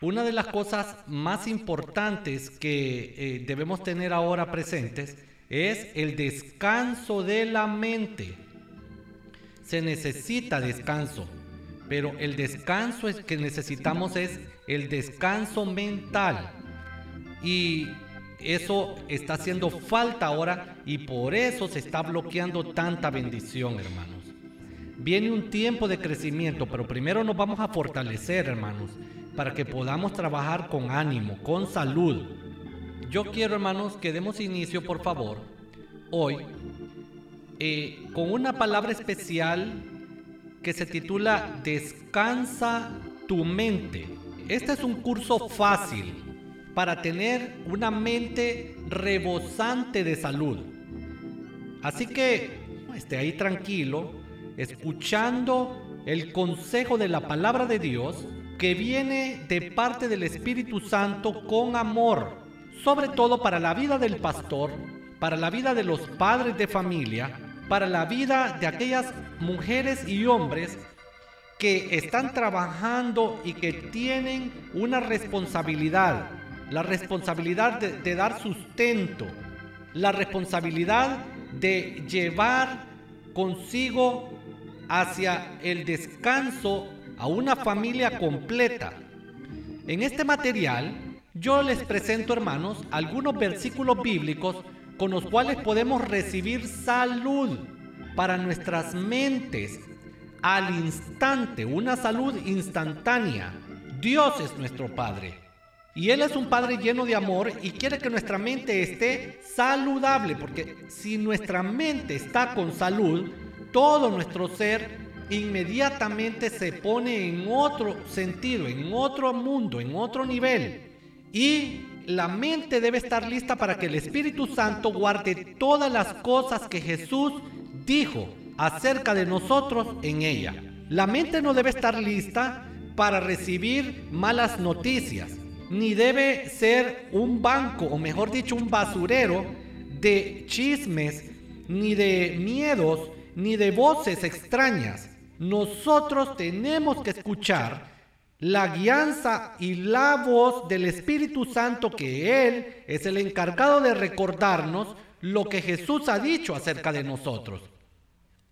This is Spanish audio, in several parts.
Una de las cosas más importantes que eh, debemos tener ahora presentes es el descanso de la mente. Se necesita descanso, pero el descanso que necesitamos es el descanso mental. Y eso está haciendo falta ahora y por eso se está bloqueando tanta bendición, hermanos. Viene un tiempo de crecimiento, pero primero nos vamos a fortalecer, hermanos para que podamos trabajar con ánimo, con salud. Yo quiero, hermanos, que demos inicio, por favor, hoy, eh, con una palabra especial que se titula Descansa tu mente. Este es un curso fácil para tener una mente rebosante de salud. Así que esté ahí tranquilo, escuchando el consejo de la palabra de Dios que viene de parte del Espíritu Santo con amor, sobre todo para la vida del pastor, para la vida de los padres de familia, para la vida de aquellas mujeres y hombres que están trabajando y que tienen una responsabilidad, la responsabilidad de, dar sustento, la responsabilidad de llevar consigo hacia el descanso a una familia completa. En este material yo les presento, hermanos, algunos versículos bíblicos con los cuales podemos recibir salud para nuestras mentes al instante, una salud instantánea. Dios es nuestro Padre. Y Él es un Padre lleno de amor y quiere que nuestra mente esté saludable, porque si nuestra mente está con salud, todo nuestro ser inmediatamente se pone en otro sentido, en otro mundo, en otro nivel. Y la mente debe estar lista para que el Espíritu Santo guarde todas las cosas que Jesús dijo acerca de nosotros en ella. La mente no debe estar lista para recibir malas noticias, ni debe ser un banco, o mejor dicho, un basurero de chismes, ni de miedos, ni de voces extrañas nosotros tenemos que escuchar la guianza y la voz del Espíritu Santo que Él es el encargado de recordarnos lo que Jesús ha dicho acerca de nosotros.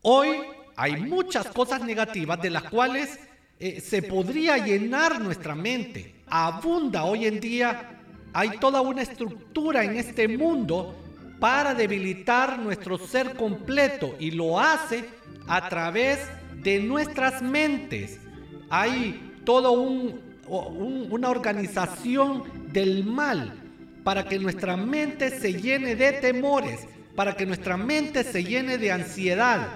Hoy hay muchas cosas negativas de las cuales eh, se podría llenar nuestra mente. Abunda hoy en día, hay toda una estructura en este mundo para debilitar nuestro ser completo y lo hace a través de nuestras mentes. Hay toda un, una organización del mal para que nuestra mente se llene de temores, para que nuestra mente se llene de ansiedad.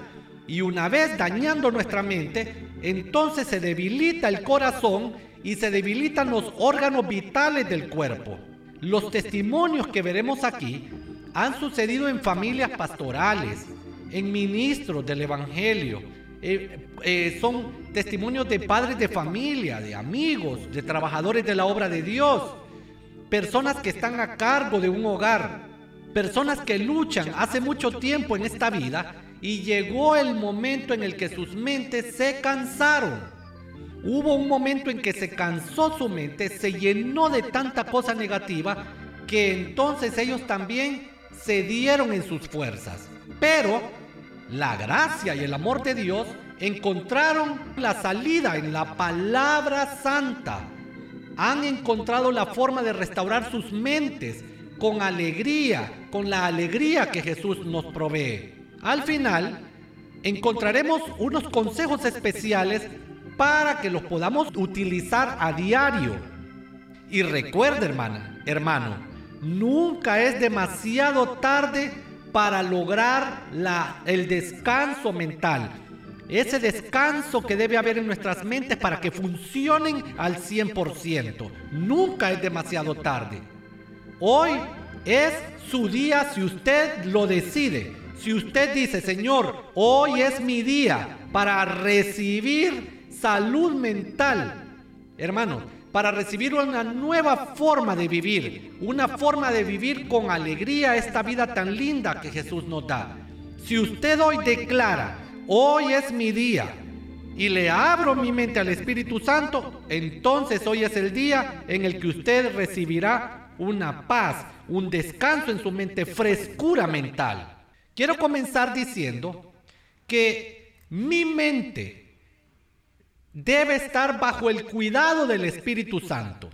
Y una vez dañando nuestra mente, entonces se debilita el corazón y se debilitan los órganos vitales del cuerpo. Los testimonios que veremos aquí han sucedido en familias pastorales, en ministros del Evangelio, eh, eh, son testimonios de padres de familia, de amigos, de trabajadores de la obra de Dios, personas que están a cargo de un hogar, personas que luchan hace mucho tiempo en esta vida y llegó el momento en el que sus mentes se cansaron. Hubo un momento en que se cansó su mente, se llenó de tanta cosa negativa que entonces ellos también se dieron en sus fuerzas. Pero la gracia y el amor de Dios encontraron la salida en la palabra santa. Han encontrado la forma de restaurar sus mentes con alegría, con la alegría que Jesús nos provee. Al final, encontraremos unos consejos especiales para que los podamos utilizar a diario. Y recuerda, hermana, hermano, nunca es demasiado tarde para lograr el descanso mental. Ese descanso que debe haber en nuestras mentes para que funcionen al 100%. Nunca es demasiado tarde. Hoy es su día si usted lo decide. Si usted dice, Señor, hoy es mi día para recibir salud mental. Hermano, para recibir una nueva forma de vivir, una forma de vivir con alegría esta vida tan linda que Jesús nos da. Si usted hoy declara, hoy es mi día y le abro mi mente al Espíritu Santo, entonces hoy es el día en el que usted recibirá una paz, un descanso en su mente, frescura mental. Quiero comenzar diciendo que mi mente debe estar bajo el cuidado del Espíritu Santo.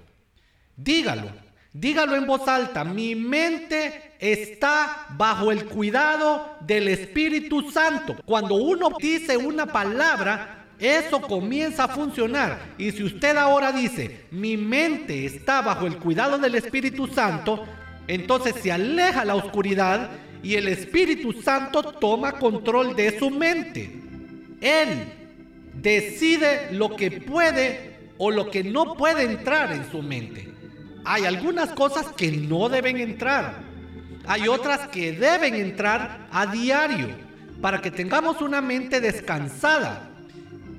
Dígalo, dígalo en voz alta, mi mente está bajo el cuidado del Espíritu Santo. Cuando uno dice una palabra, eso comienza a funcionar. Y si usted ahora dice, mi mente está bajo el cuidado del Espíritu Santo, entonces se aleja la oscuridad y el Espíritu Santo toma control de su mente. Él decide lo que puede o lo que no puede entrar en su mente. Hay algunas cosas que no deben entrar. Hay otras que deben entrar a diario para que tengamos una mente descansada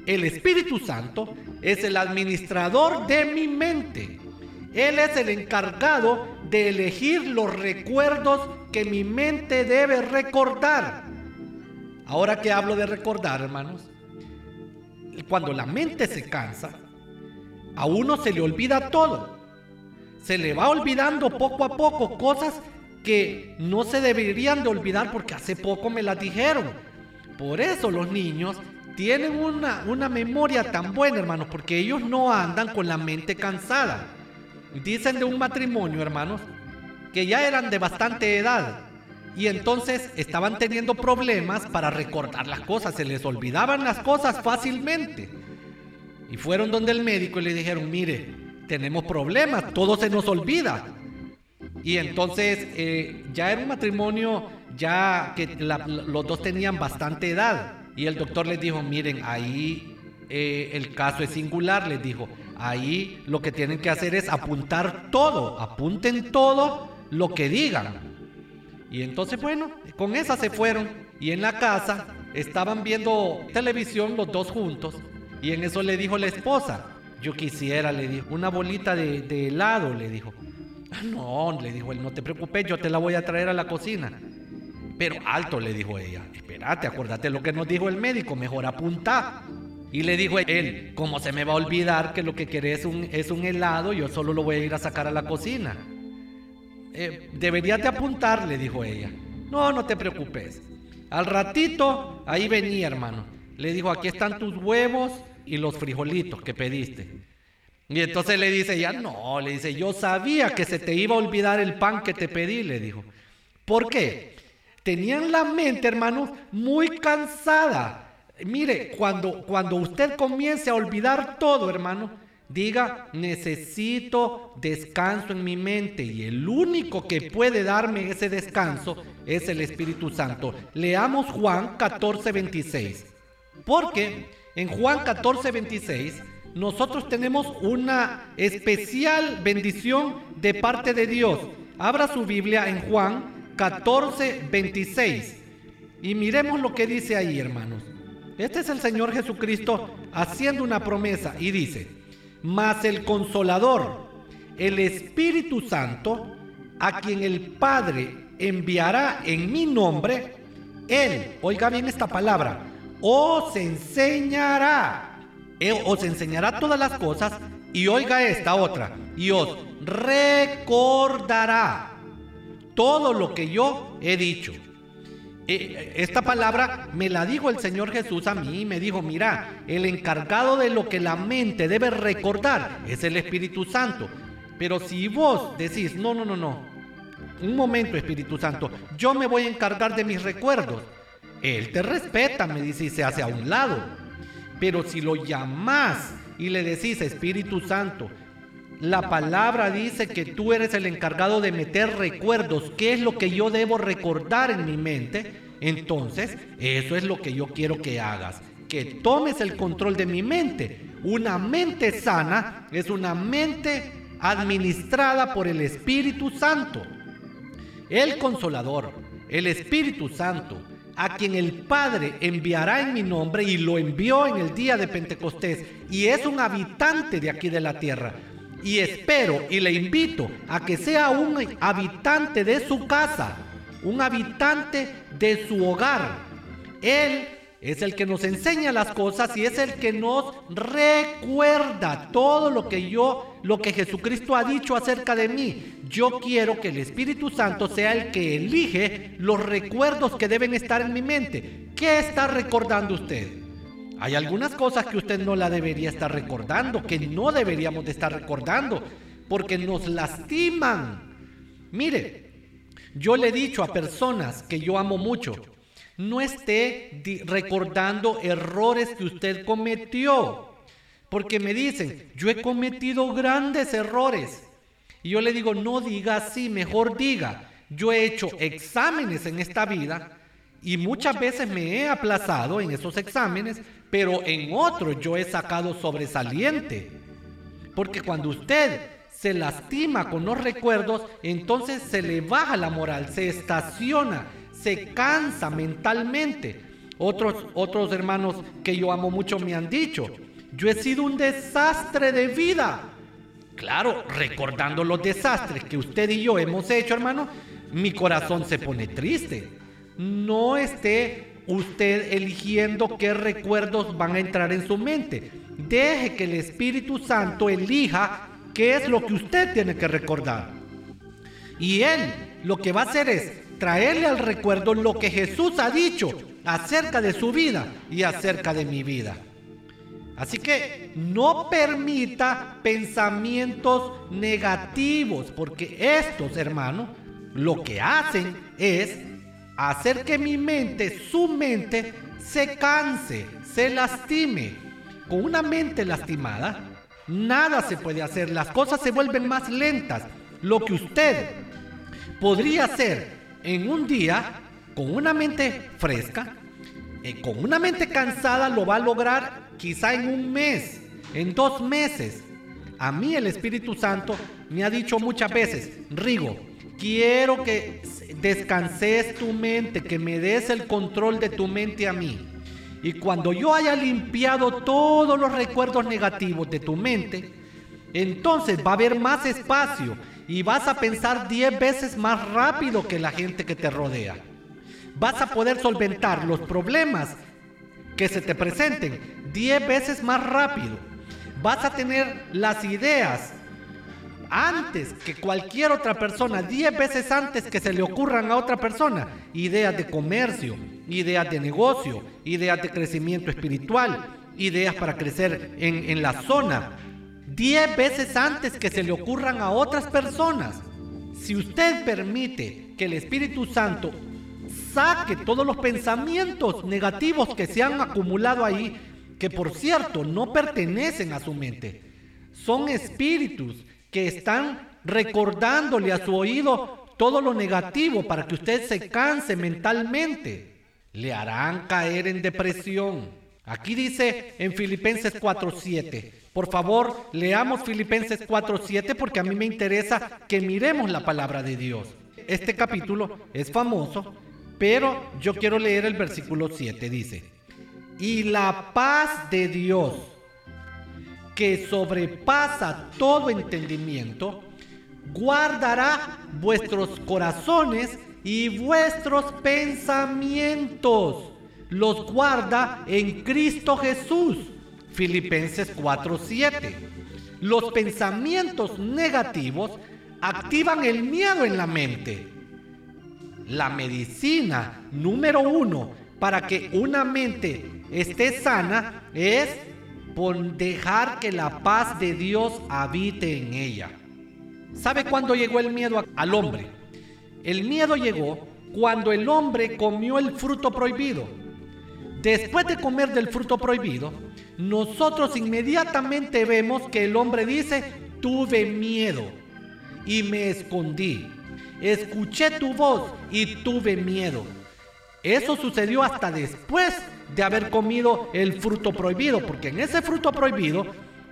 el Espíritu Santo es el administrador de mi mente. Él es el encargado de elegir los recuerdos que mi mente debe recordar. Ahora que hablo de recordar, hermanos, cuando la mente se cansa, a uno se le olvida todo. Se le va olvidando poco a poco cosas que no se deberían de olvidar porque hace poco me las dijeron. Por eso los niños tienen una, una memoria tan buena, hermanos, porque ellos no andan con la mente cansada. Dicen de un matrimonio, hermanos, que ya eran de bastante edad y entonces estaban teniendo problemas para recordar las cosas, se les olvidaban las cosas fácilmente. Y fueron donde el médico y le dijeron, mire, tenemos problemas, todo se nos olvida. Y entonces eh, ya era un matrimonio ya que los dos tenían bastante edad. Y el doctor les dijo, miren, ahí eh, el caso es singular, les dijo, ahí lo que tienen que hacer es apuntar todo, apunten todo lo que digan. Y entonces, bueno, con esa se fueron y en la casa estaban viendo televisión los dos juntos y en eso le dijo la esposa, yo quisiera, le dijo, una bolita de, helado, le dijo. Ah, no, le dijo él, no te preocupes, yo te la voy a traer a la cocina. Pero alto, le dijo ella. Espérate, acuérdate lo que nos dijo el médico, mejor apunta. Y le dijo él, ¿cómo se me va a olvidar que lo que querés es un, es un helado? Yo solo lo voy a ir a sacar a la cocina. Eh, deberías de apuntar, le dijo ella. No, no te preocupes. Al ratito, ahí venía, hermano. Le dijo, aquí están tus huevos y los frijolitos que pediste. Y entonces le dice ella, no, le dice, yo sabía que se te iba a olvidar el pan que te pedí, le dijo. ¿Por qué? tenían la mente, hermanos, muy cansada. Mire, cuando, cuando usted comience a olvidar todo, hermano, diga, necesito descanso en mi mente y el único que puede darme ese descanso es el Espíritu Santo. Leamos Juan 14, 26. Porque en Juan 14, 26 nosotros tenemos una especial bendición de parte de Dios. Abra su Biblia en Juan 14, 26. Y miremos lo que dice ahí, hermanos. Este es el Señor Jesucristo haciendo una promesa y dice, mas el consolador, el Espíritu Santo, a quien el Padre enviará en mi nombre, Él, oiga bien esta palabra, os enseñará, os enseñará todas las cosas y oiga esta otra, y os recordará todo lo que yo he dicho. Eh, esta palabra me la dijo el Señor Jesús a mí me dijo, mira, el encargado de lo que la mente debe recordar es el Espíritu Santo. Pero si vos decís, no, no, no, no, un momento Espíritu Santo, yo me voy a encargar de mis recuerdos. Él te respeta, me dice, y se hace a un lado. Pero si lo llamás y le decís, Espíritu Santo, la palabra dice que tú eres el encargado de meter recuerdos. ¿Qué es lo que yo debo recordar en mi mente? Entonces, eso es lo que yo quiero que hagas. Que tomes el control de mi mente. Una mente sana es una mente administrada por el Espíritu Santo. El consolador, el Espíritu Santo, a quien el Padre enviará en mi nombre y lo envió en el día de Pentecostés y es un habitante de aquí de la tierra y espero y le invito a que sea un habitante de su casa, un habitante de su hogar. Él es el que nos enseña las cosas y es el que nos recuerda todo lo que yo, lo que Jesucristo ha dicho acerca de mí. Yo quiero que el Espíritu Santo sea el que elige los recuerdos que deben estar en mi mente. ¿Qué está recordando usted? Hay algunas cosas que usted no la debería estar recordando, que no deberíamos de estar recordando, porque nos lastiman. Mire, yo le he dicho a personas que yo amo mucho, no esté recordando errores que usted cometió. Porque me dicen, yo he cometido grandes errores. Y yo le digo, no diga así, mejor diga, yo he hecho exámenes en esta vida y muchas veces me he aplazado en esos exámenes, pero en otros yo he sacado sobresaliente. Porque cuando usted se lastima con los recuerdos, entonces se le baja la moral, se estaciona se cansa mentalmente. Otros, otros hermanos que yo amo mucho me han dicho, yo he sido un desastre de vida. Claro, recordando los desastres que usted y yo hemos hecho, hermano, mi corazón se pone triste. No esté usted eligiendo qué recuerdos van a entrar en su mente. Deje que el Espíritu Santo elija qué es lo que usted tiene que recordar. Y Él lo que va a hacer es traerle al recuerdo lo que Jesús ha dicho acerca de su vida y acerca de mi vida. Así que no permita pensamientos negativos, porque estos, hermanos, lo que hacen es hacer que mi mente, su mente, se canse, se lastime. Con una mente lastimada, nada se puede hacer, las cosas se vuelven más lentas. Lo que usted podría hacer en un día, con una mente fresca, eh, con una mente cansada, lo va a lograr quizá en un mes, en dos meses. A mí el Espíritu Santo me ha dicho muchas veces, Rigo, quiero que descanses tu mente, que me des el control de tu mente a mí. Y cuando yo haya limpiado todos los recuerdos negativos de tu mente, entonces va a haber más espacio y vas a pensar 10 veces más rápido que la gente que te rodea. Vas a poder solventar los problemas que se te presenten 10 veces más rápido. Vas a tener las ideas antes que cualquier otra persona, 10 veces antes que se le ocurran a otra persona, ideas de comercio, ideas de negocio, ideas de crecimiento espiritual, ideas para crecer en, en la zona, diez veces antes que se le ocurran a otras personas. Si usted permite que el Espíritu Santo saque todos los pensamientos negativos que se han acumulado ahí, que por cierto no pertenecen a su mente, son espíritus que están recordándole a su oído todo lo negativo para que usted se canse mentalmente. Le harán caer en depresión. Aquí dice en Filipenses 4:7, por favor, leamos Filipenses 4:7 porque a mí me interesa que miremos la palabra de Dios. Este capítulo es famoso, pero yo quiero leer el versículo 7. Dice, y la paz de Dios, que sobrepasa todo entendimiento, guardará vuestros corazones y vuestros pensamientos. Los guarda en Cristo Jesús. Filipenses 4:7. Los pensamientos negativos activan el miedo en la mente. La medicina número uno para que una mente esté sana es por dejar que la paz de Dios habite en ella. ¿Sabe cuándo llegó el miedo al hombre? El miedo llegó cuando el hombre comió el fruto prohibido. Después de comer del fruto prohibido, nosotros inmediatamente vemos que el hombre dice, tuve miedo y me escondí. Escuché tu voz y tuve miedo. Eso sucedió hasta después de haber comido el fruto prohibido, porque en ese fruto prohibido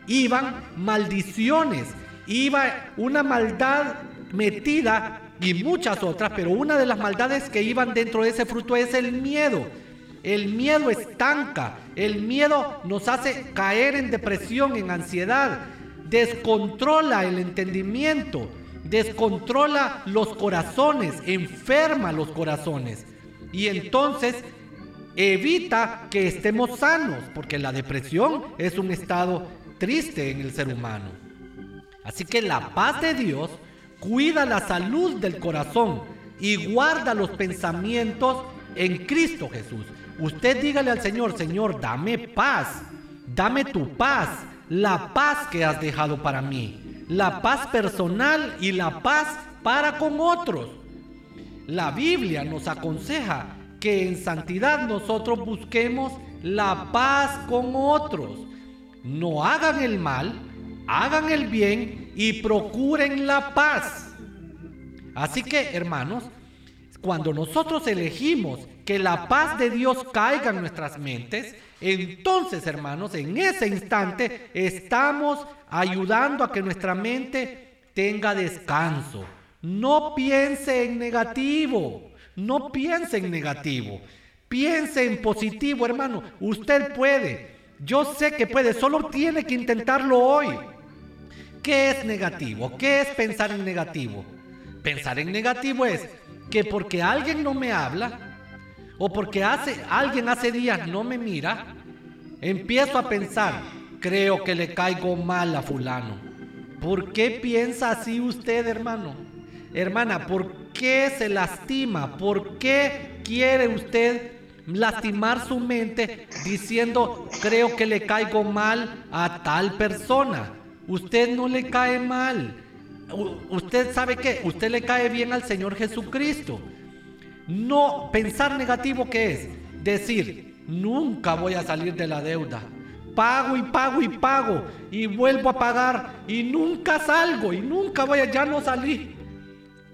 iban maldiciones, iba una maldad metida y muchas otras, pero una de las maldades que iban dentro de ese fruto es el miedo. El miedo estanca, el miedo nos hace caer en depresión, en ansiedad, descontrola el entendimiento, descontrola los corazones, enferma los corazones. Y entonces evita que estemos sanos, porque la depresión es un estado triste en el ser humano. Así que la paz de Dios cuida la salud del corazón y guarda los pensamientos en Cristo Jesús. Usted dígale al Señor, Señor, dame paz, dame tu paz, la paz que has dejado para mí, la paz personal y la paz para con otros. La Biblia nos aconseja que en santidad nosotros busquemos la paz con otros. No hagan el mal, hagan el bien y procuren la paz. Así que, hermanos, cuando nosotros elegimos que la paz de Dios caiga en nuestras mentes, entonces, hermanos, en ese instante estamos ayudando a que nuestra mente tenga descanso. No piense en negativo, no piense en negativo, piense en positivo, hermano. Usted puede, yo sé que puede, solo tiene que intentarlo hoy. ¿Qué es negativo? ¿Qué es pensar en negativo? Pensar en negativo es que porque alguien no me habla, o porque hace, alguien hace días no me mira, empiezo a pensar, creo que le caigo mal a fulano. ¿Por qué piensa así usted, hermano? Hermana, ¿por qué se lastima? ¿Por qué quiere usted lastimar su mente diciendo, creo que le caigo mal a tal persona? Usted no le cae mal. Usted sabe que usted le cae bien al Señor Jesucristo. No pensar negativo que es decir, nunca voy a salir de la deuda. Pago y pago y pago y vuelvo a pagar y nunca salgo y nunca voy a, ya no salí.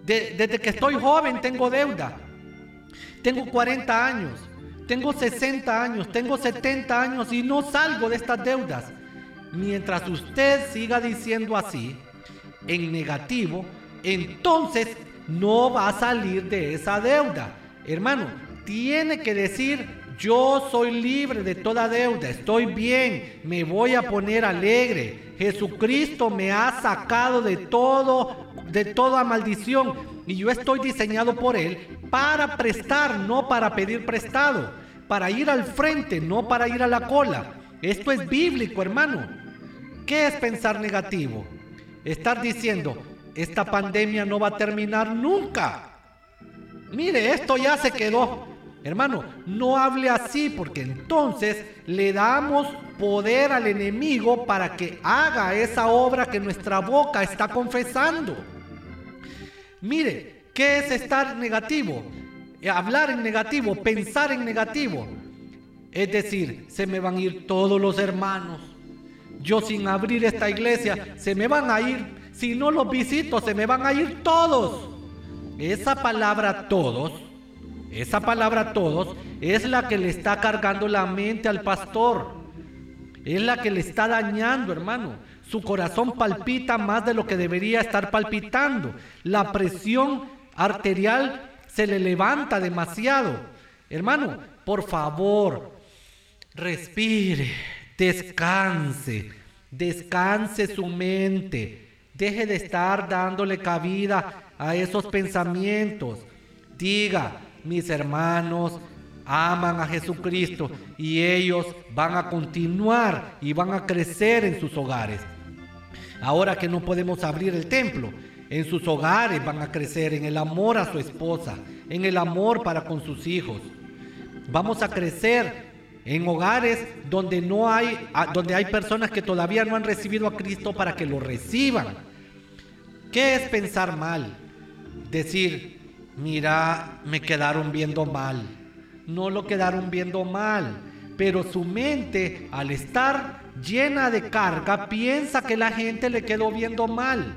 Desde que estoy joven tengo deuda. Tengo 40 años, tengo 60 años, tengo 70 años y no salgo de estas deudas. Mientras usted siga diciendo así, en negativo, entonces no va a salir de esa deuda. Hermano, tiene que decir, yo soy libre de toda deuda, estoy bien, me voy a poner alegre. Jesucristo me ha sacado de todo, de toda maldición y yo estoy diseñado por él para prestar, no para pedir prestado, para ir al frente, no para ir a la cola. Esto es bíblico, hermano. ¿Qué es pensar negativo? Estar diciendo, esta pandemia no va a terminar nunca. Mire, esto ya se quedó. Hermano, no hable así porque entonces le damos poder al enemigo para que haga esa obra que nuestra boca está confesando. Mire, ¿qué es estar negativo? Hablar en negativo, pensar en negativo. Es decir, se me van a ir todos los hermanos. Yo sin abrir esta iglesia, se me van a ir si no los visito, se me van a ir todos. Esa palabra todos, esa palabra todos, es la que le está cargando la mente al pastor. Es la que le está dañando, hermano. Su corazón palpita más de lo que debería estar palpitando. La presión arterial se le levanta demasiado. Hermano, por favor, respire, descanse, descanse su mente. Deje de estar dándole cabida a esos pensamientos. Diga, mis hermanos aman a Jesucristo y ellos van a continuar y van a crecer en sus hogares. Ahora que no podemos abrir el templo, en sus hogares van a crecer en el amor a su esposa, en el amor para con sus hijos. Vamos a crecer en hogares donde no hay donde hay personas que todavía no han recibido a Cristo para que lo reciban. ¿Qué es pensar mal? Decir, mira, me quedaron viendo mal. No lo quedaron viendo mal, pero su mente, al estar llena de carga, piensa que la gente le quedó viendo mal.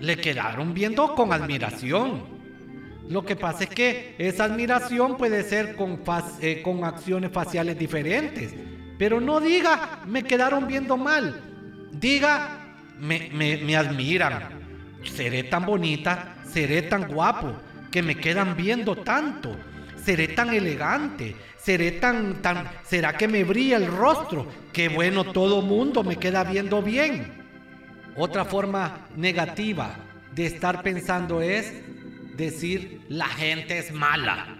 Le quedaron viendo con admiración. Lo que pasa es que esa admiración puede ser con, eh, acciones faciales diferentes. Pero no diga, me quedaron viendo mal. Diga, me, me, me admiran seré tan bonita, seré tan guapo, que me quedan viendo tanto, seré tan elegante, seré tan, tan, será que me brilla el rostro, que bueno, todo mundo me queda viendo bien. Otra forma negativa de estar pensando es decir, la gente es mala.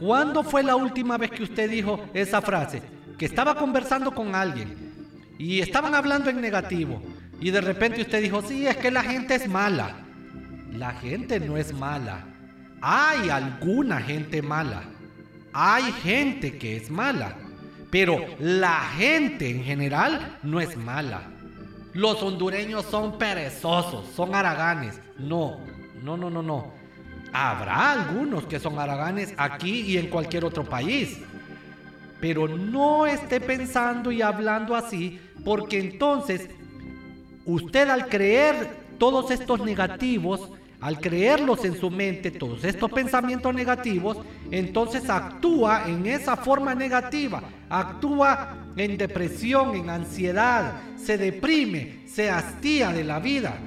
¿Cuándo fue la última vez que usted dijo esa frase? Que estaba conversando con alguien y estaban hablando en negativo y de repente usted dijo, sí, es que la gente es mala. La gente no es mala. Hay alguna gente mala. Hay gente que es mala. Pero la gente en general no es mala. Los hondureños son perezosos, son haraganes. No, no, no, no, no. Habrá algunos que son haraganes aquí y en cualquier otro país. Pero no esté pensando y hablando así, porque entonces usted al creer todos estos negativos, al creerlos en su mente, todos estos pensamientos negativos, entonces actúa en esa forma negativa, actúa en depresión, en ansiedad, se deprime, se hastía de la vida.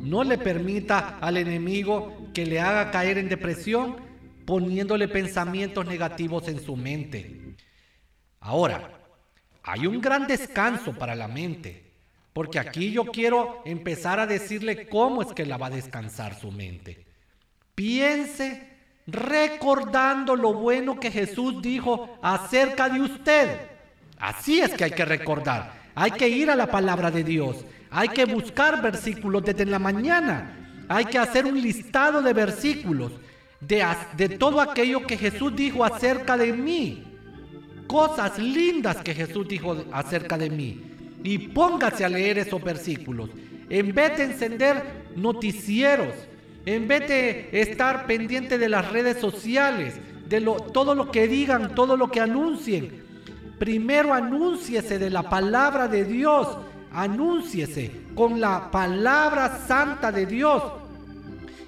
No le permita al enemigo que le haga caer en depresión poniéndole pensamientos negativos en su mente. Ahora, hay un gran descanso para la mente. Porque aquí yo quiero empezar a decirle cómo es que la va a descansar su mente. Piense recordando lo bueno que Jesús dijo acerca de usted. Así es que hay que recordar. Hay que ir a la palabra de Dios. Hay que buscar versículos desde la mañana. Hay que hacer un listado de versículos de, de todo aquello que Jesús dijo acerca de mí. Cosas lindas que Jesús dijo acerca de mí y póngase a leer esos versículos. En vez de encender noticieros, en vez de estar pendiente de las redes sociales, de todo lo que digan, todo lo que anuncien, primero anúnciese de la palabra de Dios, anúnciese con la palabra santa de Dios.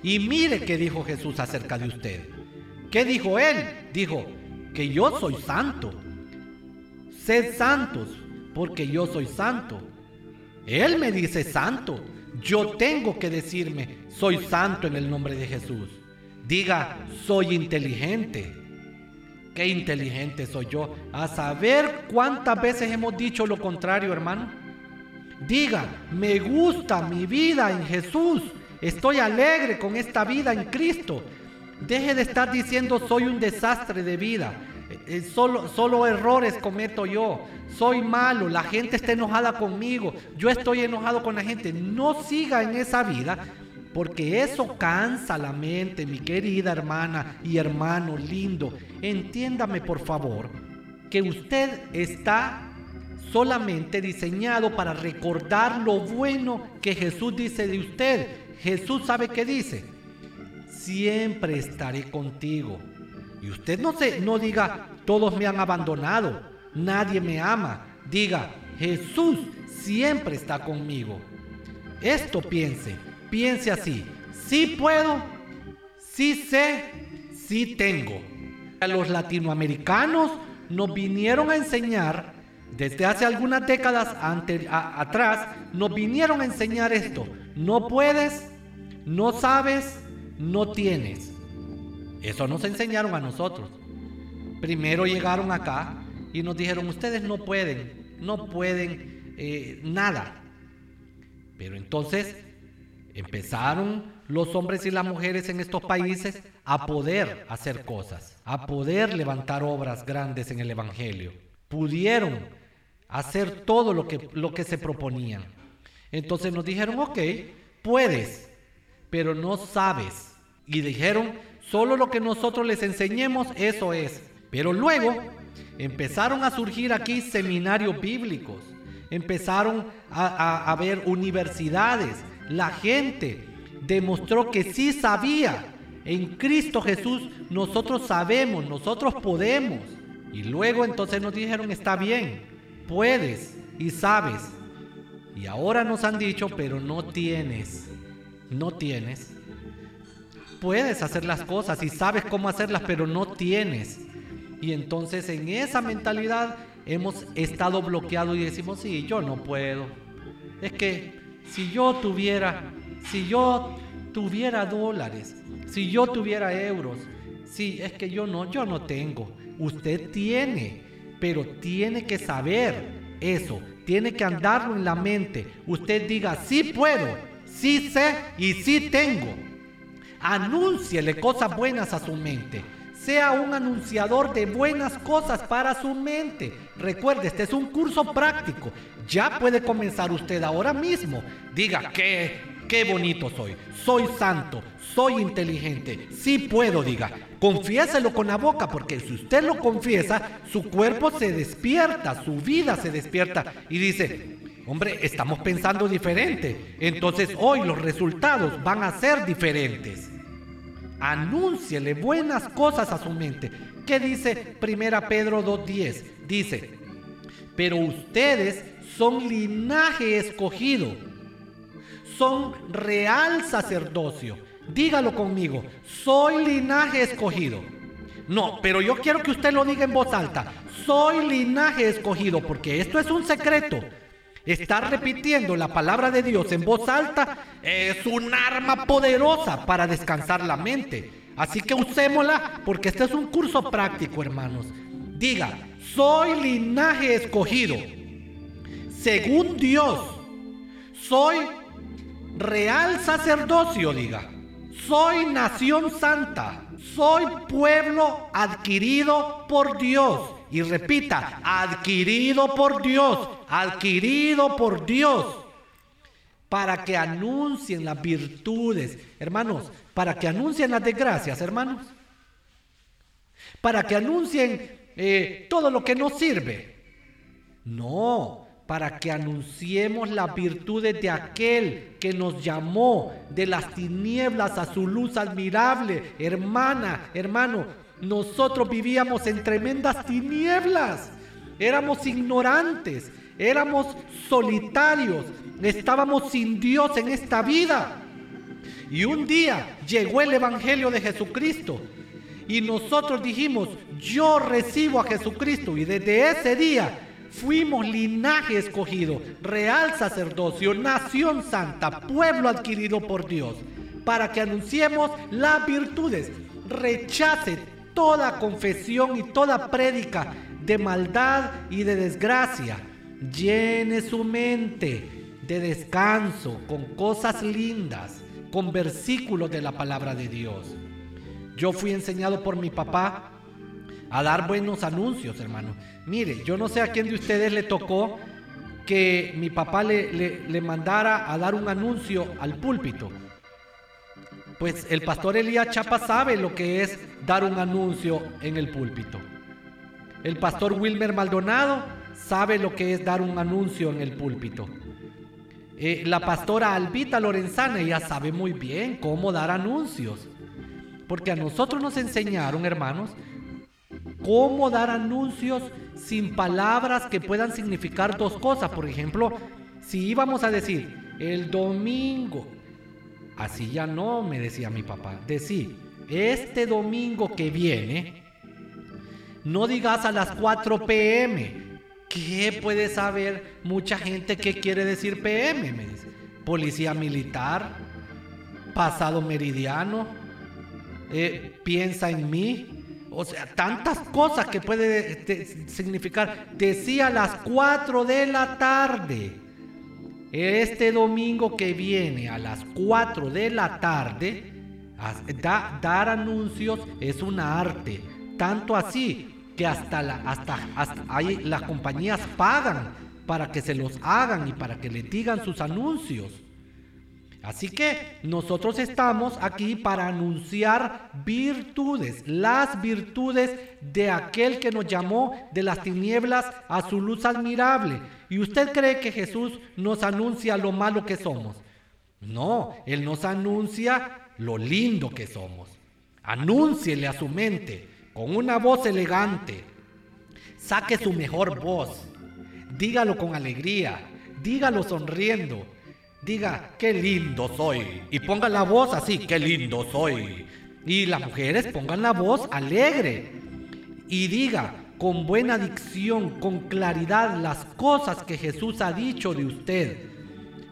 Y mire qué dijo Jesús acerca de usted. ¿Qué dijo él? Dijo que yo soy santo. Sed santos porque yo soy santo. Él me dice santo. Yo tengo que decirme, soy santo en el nombre de Jesús. Diga, soy inteligente. Qué inteligente soy yo. A saber cuántas veces hemos dicho lo contrario, hermano. Diga, me gusta mi vida en Jesús. Estoy alegre con esta vida en Cristo. Deje de estar diciendo soy un desastre de vida. Eh, solo, solo errores cometo yo. Soy malo, la gente está enojada conmigo, yo estoy enojado con la gente. No siga en esa vida porque eso cansa la mente, mi querida hermana y hermano lindo. Entiéndame por favor que usted está solamente diseñado para recordar lo bueno que Jesús dice de usted. Jesús sabe qué dice. Siempre estaré contigo y usted no, se, no diga, todos me han abandonado, nadie me ama. Diga, Jesús siempre está conmigo. Esto piense, piense así. Sí puedo, sí sé, sí tengo. A los latinoamericanos nos vinieron a enseñar, desde hace algunas décadas atrás, nos vinieron a enseñar esto. No puedes, no sabes, no tienes. Eso nos enseñaron a nosotros. Primero llegaron acá y nos dijeron, ustedes no pueden, no pueden eh, nada. Pero entonces empezaron los hombres y las mujeres en estos países a poder hacer cosas, a poder levantar obras grandes en el Evangelio. Pudieron hacer todo lo que, lo que se proponían. Entonces nos dijeron, ok, puedes, pero no sabes. Y dijeron, Solo lo que nosotros les enseñemos, eso es. Pero luego empezaron a surgir aquí seminarios bíblicos, empezaron a, a haber universidades. La gente demostró que sí sabía. En Cristo Jesús nosotros sabemos, nosotros podemos. Y luego entonces nos dijeron, está bien, puedes y sabes. Y ahora nos han dicho, pero no tienes, no tienes puedes hacer las cosas y sabes cómo hacerlas, pero no tienes. Y entonces en esa mentalidad hemos estado bloqueados y decimos, sí, yo no puedo. Es que si yo tuviera, si yo tuviera dólares, si yo tuviera euros, sí, es que yo no, yo no tengo. Usted tiene, pero tiene que saber eso, tiene que andarlo en la mente. Usted diga, sí puedo, sí sé y sí tengo. Anúnciele cosas buenas a su mente. sea un anunciador de buenas cosas para su mente. Recuerde, este es un curso práctico. Ya puede comenzar usted ahora mismo. Diga, qué, qué bonito soy. Soy santo, soy inteligente. Sí puedo, diga. Confiéselo con la boca, porque si usted lo confiesa, su cuerpo se despierta, su vida se despierta y dice, hombre, estamos pensando diferente. Entonces hoy los resultados van a ser diferentes. Anúnciele buenas cosas a su mente. ¿Qué dice Primera Pedro 2.10? Dice, pero ustedes son linaje escogido, son real sacerdocio. Dígalo conmigo, soy linaje escogido. No, pero yo quiero que usted lo diga en voz alta. Soy linaje escogido, porque esto es un secreto. Estar repitiendo la palabra de Dios en voz alta es un arma poderosa para descansar la mente. Así que usémosla porque este es un curso práctico, hermanos. Diga, soy linaje escogido. Según Dios, soy real sacerdocio, diga. Soy nación santa. Soy pueblo adquirido por Dios y repita, adquirido por Dios, adquirido por Dios, para que anuncien las virtudes, hermanos, para que anuncien las desgracias, hermanos, para que anuncien eh, todo lo que nos sirve. No, para que anunciemos las virtudes de aquel que nos llamó de las tinieblas a su luz admirable. Hermana, hermano, nosotros vivíamos en tremendas tinieblas, éramos ignorantes, éramos solitarios, estábamos sin Dios en esta vida. Y un día llegó el Evangelio de Jesucristo y nosotros dijimos, yo recibo a Jesucristo y desde ese día fuimos linaje escogido, real sacerdocio, nación santa, pueblo adquirido por Dios, para que anunciemos las virtudes. Rechace toda confesión y toda prédica de maldad y de desgracia. Llene su mente de descanso con cosas lindas, con versículos de la palabra de Dios. Yo fui enseñado por mi papá a dar buenos anuncios, hermano. Mire, yo no sé a quién de ustedes le tocó que mi papá le, le mandara a dar un anuncio al púlpito. Pues el pastor Elías Chapa sabe lo que es dar un anuncio en el púlpito. El pastor Wilmer Maldonado sabe lo que es dar un anuncio en el púlpito. Eh, la pastora Albita Lorenzana ya sabe muy bien cómo dar anuncios. Porque a nosotros nos enseñaron, hermanos, cómo dar anuncios sin palabras que puedan significar dos cosas. Por ejemplo, si íbamos a decir el domingo Así ya no, me decía mi papá. Decir, este domingo que viene, no digas a las 4 pm. ¿Qué puede saber mucha gente qué quiere decir PM? Policía militar, pasado meridiano, eh, piensa en mí. O sea, tantas cosas que puede significar. Decía a las 4 de la tarde. Este domingo que viene a las 4 de la tarde, dar anuncios es un arte. Tanto así que hasta, la, hasta, ahí las compañías pagan para que se los hagan y para que le digan sus anuncios. Así que nosotros estamos aquí para anunciar virtudes, las virtudes de aquel que nos llamó de las tinieblas a su luz admirable. ¿Y usted cree que Jesús nos anuncia lo malo que somos? No, Él nos anuncia lo lindo que somos. Anúnciele a su mente con una voz elegante. Saque su mejor voz. Dígalo con alegría. Dígalo sonriendo diga, qué lindo soy. Y ponga la voz así, qué lindo soy. Y las mujeres pongan la voz alegre. Y diga con buena dicción, con claridad, las cosas que Jesús ha dicho de usted.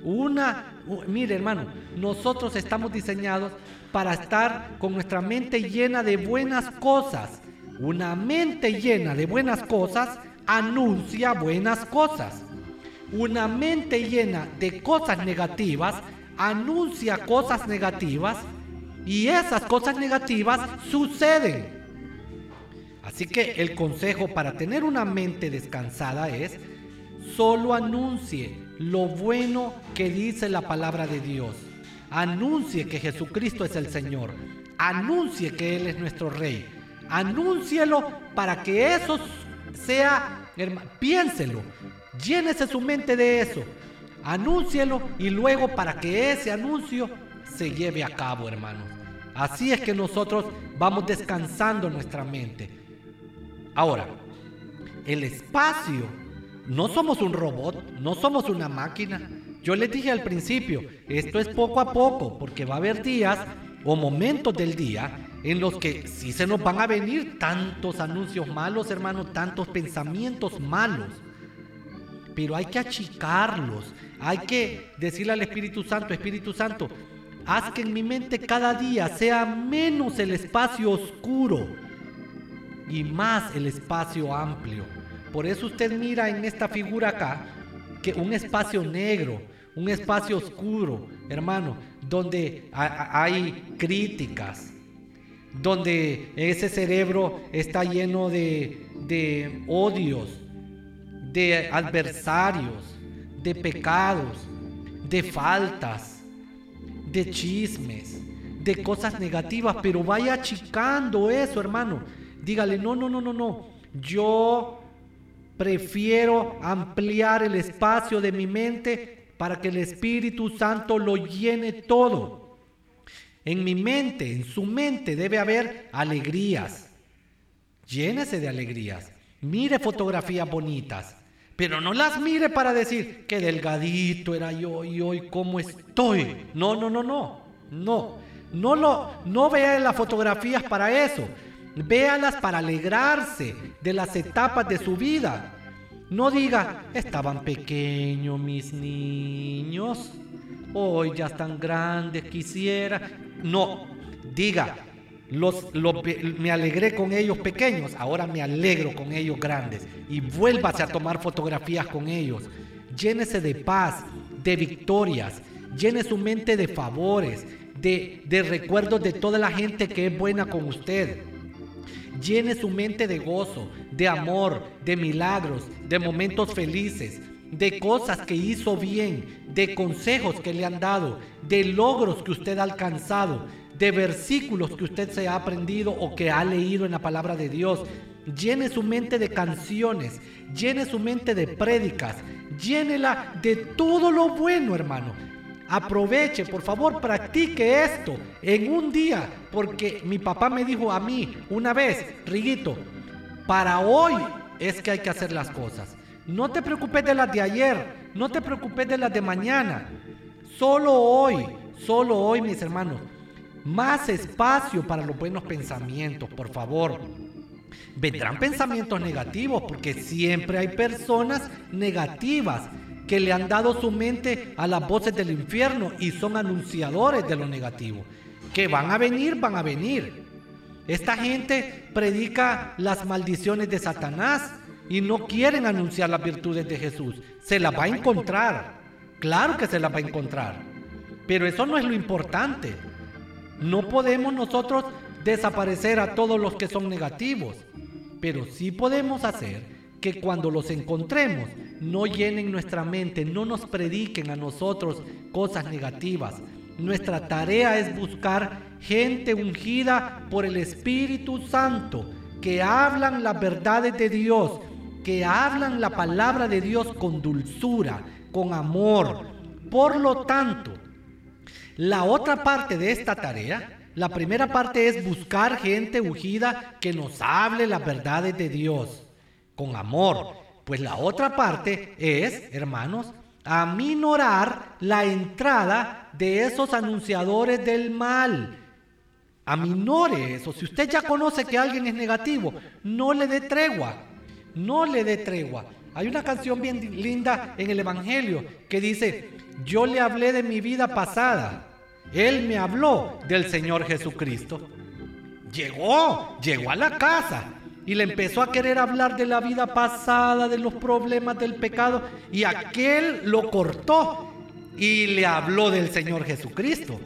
Una, mire hermano, nosotros estamos diseñados para estar con nuestra mente llena de buenas cosas. Una mente llena de buenas cosas anuncia buenas cosas. Una mente llena de cosas negativas anuncia cosas negativas y esas cosas negativas suceden. Así que el consejo para tener una mente descansada es, solo anuncie lo bueno que dice la palabra de Dios. Anuncie que Jesucristo es el Señor. Anuncie que Él es nuestro Rey. Anúncielo para que eso sea, piénselo, llénese su mente de eso. Anúncielo y luego para que ese anuncio se lleve a cabo, hermanos. Así es que nosotros vamos descansando nuestra mente. Ahora, el espacio, no somos un robot, no somos una máquina. Yo les dije al principio, esto es poco a poco, porque va a haber días o momentos del día en los que sí se nos van a venir tantos anuncios malos, hermanos, tantos pensamientos malos. Pero hay que achicarlos, hay que decirle al Espíritu Santo, Espíritu Santo, haz que en mi mente cada día sea menos el espacio oscuro y más el espacio amplio. Por eso usted mira en esta figura acá que un espacio negro, un espacio oscuro, hermano, donde hay críticas, donde ese cerebro está lleno de, odios, de adversarios, de pecados, de faltas, de chismes, de cosas negativas, pero vaya achicando eso, hermano. Dígale, no, no, no, no, no. Yo prefiero ampliar el espacio de mi mente para que el Espíritu Santo lo llene todo. En mi mente, en su mente debe haber alegrías. Llénese de alegrías. Mire fotografías bonitas. Pero no las mire para decir qué delgadito era yo y hoy cómo estoy. No, no, no, no. No. No lo no vea las fotografías para eso. Véalas para alegrarse de las etapas de su vida. No diga, estaban pequeños mis niños, hoy ya están grandes, quisiera. No, diga, los, me alegré con ellos pequeños, ahora me alegro con ellos grandes. Y vuélvase a tomar fotografías con ellos. Llénese de paz, de victorias. Llene su mente de favores, de, de recuerdos de toda la gente que es buena con usted. Llene su mente de gozo, de amor, de milagros, de momentos felices, de cosas que hizo bien, de consejos que le han dado, de logros que usted ha alcanzado, de versículos que usted se ha aprendido o que ha leído en la palabra de Dios. Llene su mente de canciones, llene su mente de prédicas, llénela de todo lo bueno, hermano. Aproveche, por favor, practique esto en un día, porque mi papá me dijo a mí una vez, Riguito, para hoy es que hay que hacer las cosas. No te preocupes de las de ayer, no te preocupes de las de mañana. Solo hoy, solo hoy, mis hermanos. Más espacio para los buenos pensamientos, por favor. Vendrán pensamientos negativos porque siempre hay personas negativas que le han dado su mente a las voces del infierno y son anunciadores de lo negativo. Que van a venir, van a venir. Esta gente predica las maldiciones de Satanás y no quieren anunciar las virtudes de Jesús. Se las va a encontrar. Claro que se las va a encontrar. Pero eso no es lo importante. No podemos nosotros desaparecer a todos los que son negativos. Pero sí podemos hacer que cuando los encontremos no llenen nuestra mente, no nos prediquen a nosotros cosas negativas. Nuestra tarea es buscar gente ungida por el Espíritu Santo que hablan las verdades de Dios, que hablan la palabra de Dios con dulzura, con amor. Por lo tanto, la otra parte de esta tarea, la primera parte es buscar gente ungida que nos hable las verdades de Dios con amor. Pues la otra parte es, hermanos, aminorar la entrada de esos anunciadores del mal. Aminore eso. Si usted ya conoce que alguien es negativo, no le dé tregua no le dé tregua. Hay una canción bien linda en el Evangelio que dice, yo le hablé de mi vida pasada. Él me habló del Señor Jesucristo. Llegó, llegó a la casa y le empezó a querer hablar de la vida pasada, de los problemas del pecado, y aquel lo cortó y le habló del Señor Jesucristo.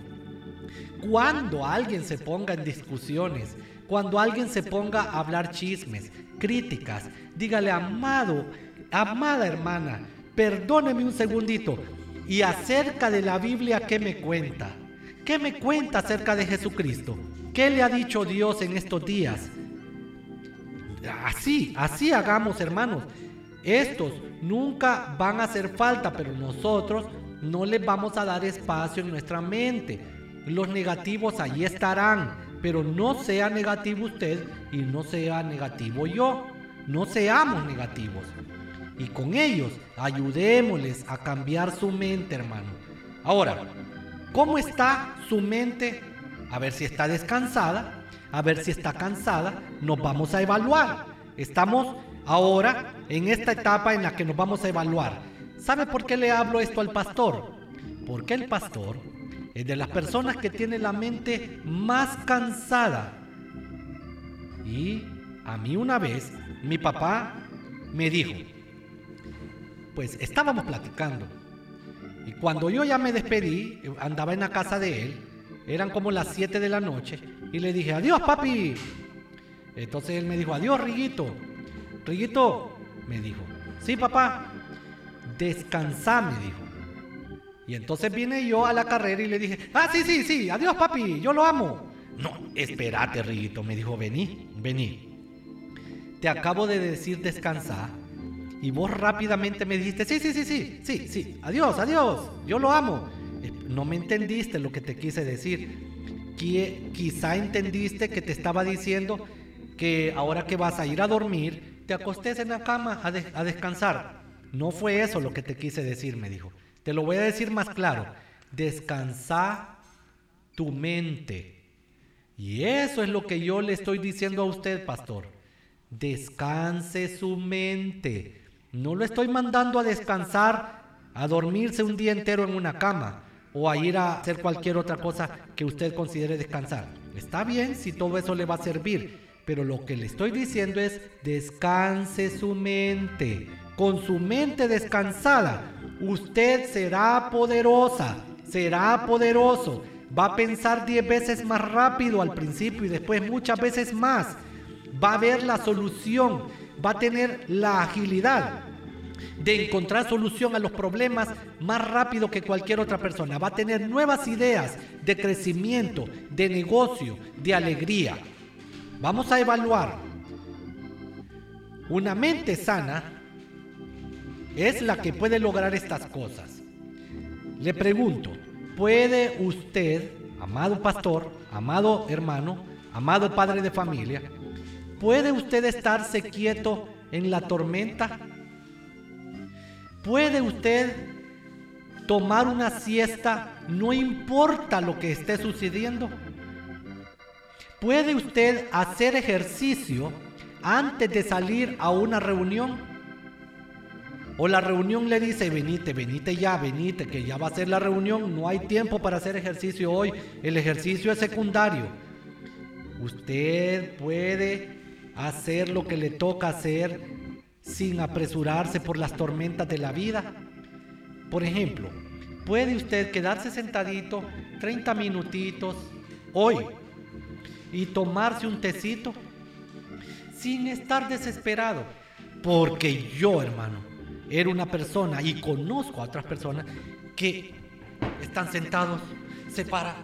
Cuando alguien se ponga en discusiones Cuando alguien se ponga a hablar chismes, críticas, dígale, amado, amada hermana, perdóneme un segundito. Y acerca de la Biblia, ¿qué me cuenta? ¿Qué me cuenta acerca de Jesucristo? ¿Qué le ha dicho Dios en estos días? Así, así hagamos, hermanos. Estos nunca van a hacer falta, pero nosotros no les vamos a dar espacio en nuestra mente. Los negativos ahí estarán, pero no sea negativo usted y no sea negativo yo. No seamos negativos. Y con ellos ayudémosles a cambiar su mente, hermano. Ahora, ¿cómo está su mente? A ver si está descansada, a ver si está cansada. Nos vamos a evaluar. Estamos ahora en esta etapa en la que nos vamos a evaluar. ¿Sabe por qué le hablo esto al pastor? Porque el pastor es de las personas que tiene la mente más cansada. Y a mí una vez mi papá me dijo, pues estábamos platicando. Y cuando yo ya me despedí, andaba en la casa de él, eran como las 7 de la noche, y le dije, adiós papi. Entonces él me dijo, adiós Riguito. Riguito, me dijo, sí papá, descansa, me dijo. Y entonces vine yo a la carrera y le dije, ah, sí, sí, sí, adiós papi, yo lo amo. No, espérate, Riguito, me dijo, vení, vení. Te acabo de decir descansar y vos rápidamente me dijiste, sí, sí, sí, sí, sí, sí, adiós, adiós, yo lo amo. No me entendiste lo que te quise decir. Quizá entendiste que te estaba diciendo que ahora que vas a ir a dormir, te acostes en la cama a, a descansar. No fue eso lo que te quise decir, me dijo. Te lo voy a decir más claro. Descansa tu mente. Y eso es lo que yo le estoy diciendo a usted, pastor. Descanse su mente. No lo estoy mandando a descansar, a dormirse un día entero en una cama o a ir a hacer cualquier otra cosa que usted considere descansar. Está bien si todo eso le va a servir, pero lo que le estoy diciendo es descanse su mente. Con su mente descansada, usted será poderosa, será poderoso. Va a pensar 10 veces más rápido al principio y después muchas veces más. Va a ver la solución va a tener la agilidad de encontrar solución a los problemas más rápido que cualquier otra persona. Va a tener nuevas ideas de crecimiento, de negocio, de alegría. Vamos a evaluar. Una mente sana es la que puede lograr estas cosas. Le pregunto, ¿puede usted, amado pastor, amado hermano, amado padre de familia, ¿Puede usted estarse quieto en la tormenta? ¿Puede usted tomar una siesta no importa lo que esté sucediendo? ¿Puede usted hacer ejercicio antes de salir a una reunión? O la reunión le dice, venite, venite ya, venite, que ya va a ser la reunión, no hay tiempo para hacer ejercicio hoy, el ejercicio es secundario. Usted puede hacer lo que le toca hacer sin apresurarse por las tormentas de la vida. Por ejemplo, puede usted quedarse sentadito 30 minutitos hoy y tomarse un tecito sin estar desesperado. Porque yo, hermano, era una persona y conozco a otras personas que están sentados, se para,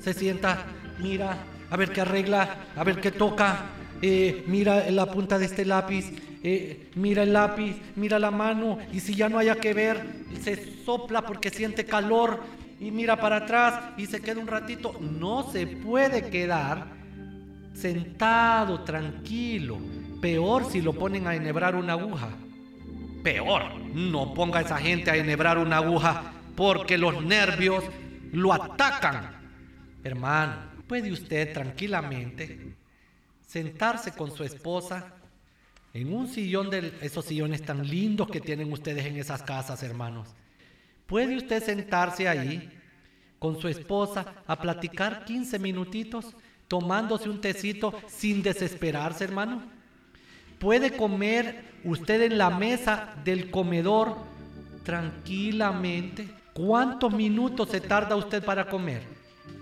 se sienta, mira, a ver qué arregla, a ver qué toca, eh, mira la punta de este lápiz, eh, mira el lápiz, mira la mano, y si ya no haya que ver, se sopla porque siente calor y mira para atrás y se queda un ratito. No se puede quedar sentado, tranquilo. Peor si lo ponen a enhebrar una aguja. Peor, no ponga a esa gente a enhebrar una aguja porque los nervios lo atacan. Hermano, puede usted tranquilamente sentarse con su esposa en un sillón de esos sillones tan lindos que tienen ustedes en esas casas, hermanos. ¿Puede usted sentarse ahí con su esposa a platicar 15 minutitos tomándose un tecito sin desesperarse, hermano? ¿Puede comer usted en la mesa del comedor tranquilamente? ¿Cuántos minutos se tarda usted para comer?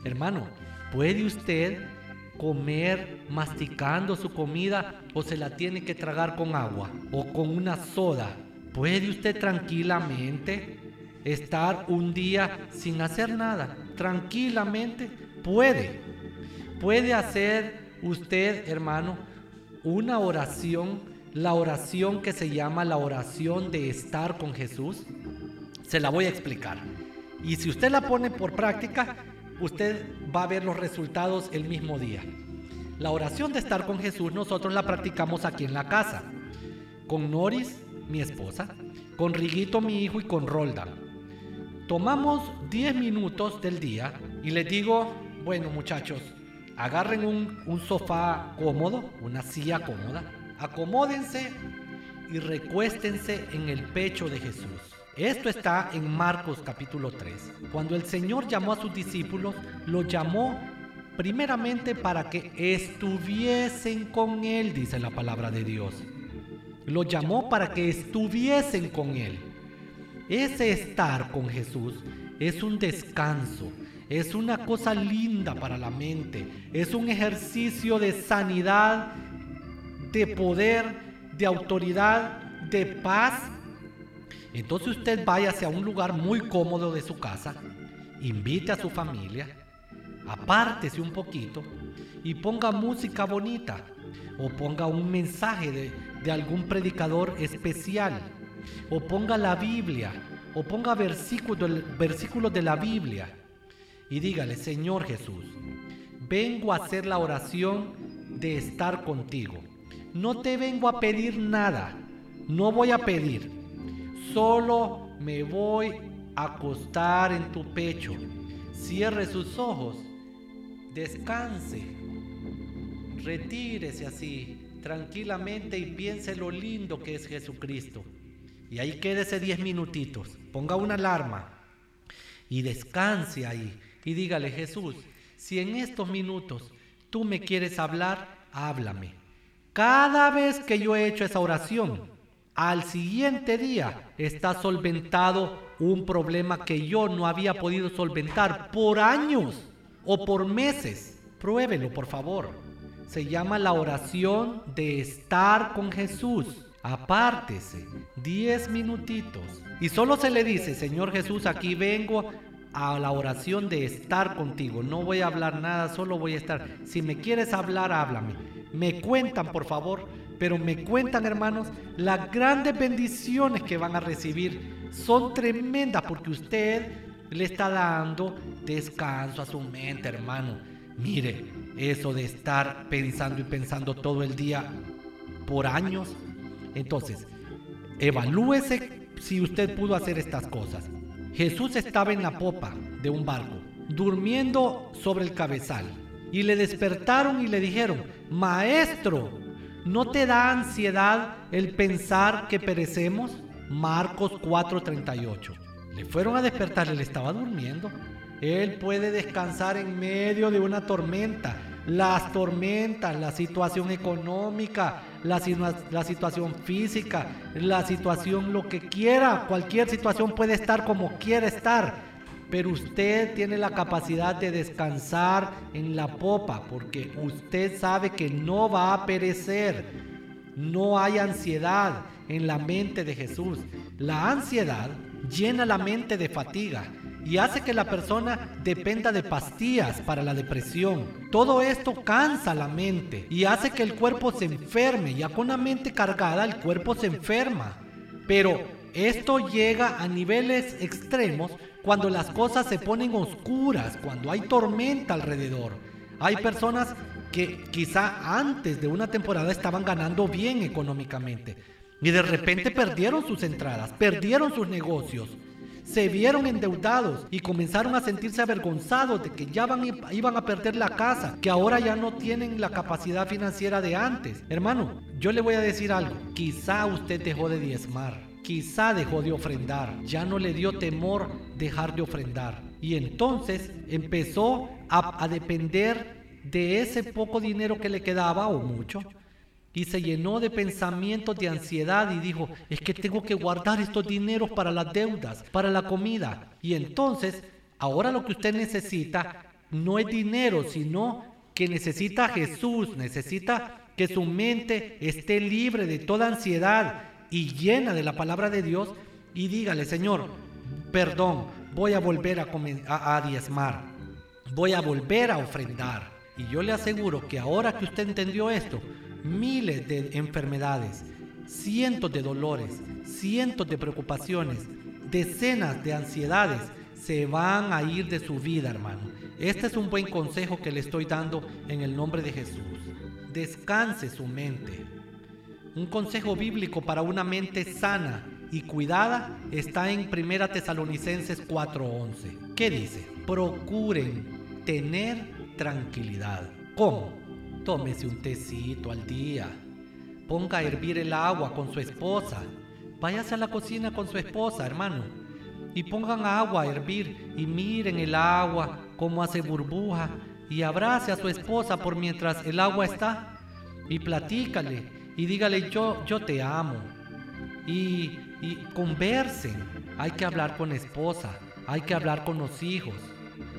Hermano, ¿puede usted comer masticando su comida o se la tiene que tragar con agua o con una soda. ¿Puede usted tranquilamente estar un día sin hacer nada? Tranquilamente puede. Puede hacer usted, hermano, una oración, la oración que se llama la oración de estar con Jesús. Se la voy a explicar. Y si usted la pone por práctica, usted va a ver los resultados el mismo día. La oración de estar con Jesús nosotros la practicamos aquí en la casa, con Noris, mi esposa, con Riguito, mi hijo, y con Roldan. Tomamos 10 minutos del día y les digo, bueno muchachos, agarren un, un sofá cómodo, una silla cómoda, acomódense y recuéstense en el pecho de Jesús. Esto está en Marcos capítulo 3. Cuando el Señor llamó a sus discípulos, los llamó primeramente para que estuviesen con Él, dice la palabra de Dios. Los llamó para que estuviesen con Él. Ese estar con Jesús es un descanso, es una cosa linda para la mente, es un ejercicio de sanidad, de poder, de autoridad, de paz entonces usted vaya hacia un lugar muy cómodo de su casa, invite a su familia, apártese un poquito y ponga música bonita o ponga un mensaje de, de algún predicador especial o ponga la Biblia o ponga versículos, versículos de la Biblia y dígale, Señor Jesús, vengo a hacer la oración de estar contigo. No te vengo a pedir nada, no voy a pedir, Solo me voy a acostar en tu pecho. Cierre sus ojos. Descanse. Retírese así, tranquilamente y piense lo lindo que es Jesucristo. Y ahí quédese diez minutitos. Ponga una alarma y descanse ahí. Y dígale, Jesús, si en estos minutos tú me quieres hablar, háblame. Cada vez que yo he hecho esa oración, al siguiente día está solventado un problema que yo no había podido solventar por años o por meses. Pruébelo, por favor. Se llama la oración de estar con Jesús. Apártese 10 minutitos. Y solo se le dice, Señor Jesús, aquí vengo a la oración de estar contigo. No voy a hablar nada, solo voy a estar. Si me quieres hablar, háblame. Me cuentan, por favor, pero me cuentan, hermanos, las grandes bendiciones que van a recibir son tremendas porque usted le está dando descanso a su mente, hermano. Mire, eso de estar pensando y pensando todo el día por años. Entonces, evalúese si usted pudo hacer estas cosas. Jesús estaba en la popa de un barco, durmiendo sobre el cabezal, y le despertaron y le dijeron, Maestro, ¿No te da ansiedad el pensar que perecemos? Marcos 4:38. Le fueron a despertar, él estaba durmiendo. Él puede descansar en medio de una tormenta. Las tormentas, la situación económica, la, la, situación física, la situación lo que quiera, cualquier situación puede estar como quiera estar. Pero usted tiene la capacidad de descansar en la popa porque usted sabe que no va a perecer. No hay ansiedad en la mente de Jesús. La ansiedad llena la mente de fatiga y hace que la persona dependa de pastillas para la depresión. Todo esto cansa la mente y hace que el cuerpo se enferme. Ya con la mente cargada el cuerpo se enferma. Pero esto llega a niveles extremos cuando las cosas se ponen oscuras, cuando hay tormenta alrededor. Hay personas que quizá antes de una temporada estaban ganando bien económicamente y de repente perdieron sus entradas, perdieron sus negocios, se vieron endeudados y comenzaron a sentirse avergonzados de que ya van, iban a perder la casa, que ahora ya no tienen la capacidad financiera de antes. Hermano, yo le voy a decir algo, quizá usted dejó de diezmar quizá dejó de ofrendar, ya no le dio temor dejar de ofrendar. Y entonces empezó a, depender de ese poco dinero que le quedaba o mucho. Y se llenó de pensamientos de ansiedad y dijo, es que tengo que guardar estos dineros para las deudas, para la comida. Y entonces, ahora lo que usted necesita no es dinero, sino que necesita a Jesús, necesita que su mente esté libre de toda ansiedad y llena de la palabra de Dios y dígale, Señor, perdón, voy a volver a, a, diezmar, voy a volver a ofrendar. Y yo le aseguro que ahora que usted entendió esto, miles de enfermedades, cientos de dolores, cientos de preocupaciones, decenas de ansiedades se van a ir de su vida, hermano. Este es un buen consejo que le estoy dando en el nombre de Jesús. Descanse su mente. Un consejo bíblico para una mente sana y cuidada está en 1 Tesalonicenses 4:11. ¿Qué dice? Procuren tener tranquilidad. ¿Cómo? Tómese un tecito al día. Ponga a hervir el agua con su esposa. Váyase a la cocina con su esposa, hermano. Y pongan agua a hervir y miren el agua cómo hace burbuja y abrace a su esposa por mientras el agua está y platícale y dígale yo, yo te amo. Y, y conversen. Hay que hablar con esposa, hay que hablar con los hijos.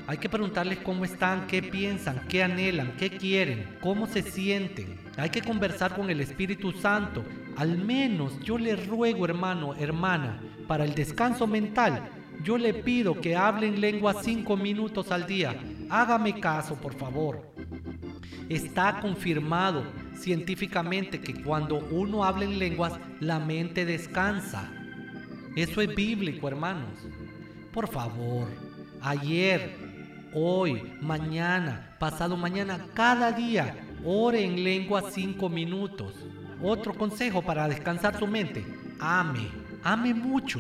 Hay que preguntarles cómo están, qué piensan, qué anhelan, qué quieren, cómo se sienten. Hay que conversar con el Espíritu Santo. Al menos yo le ruego, hermano, hermana, para el descanso mental, yo le pido que hablen lengua cinco minutos al día. Hágame caso, por favor. Está confirmado científicamente que cuando uno habla en lenguas, la mente descansa. Eso es bíblico, hermanos. Por favor, ayer, hoy, mañana, pasado mañana, cada día, ore en lengua cinco minutos. Otro consejo para descansar su mente, ame, ame mucho,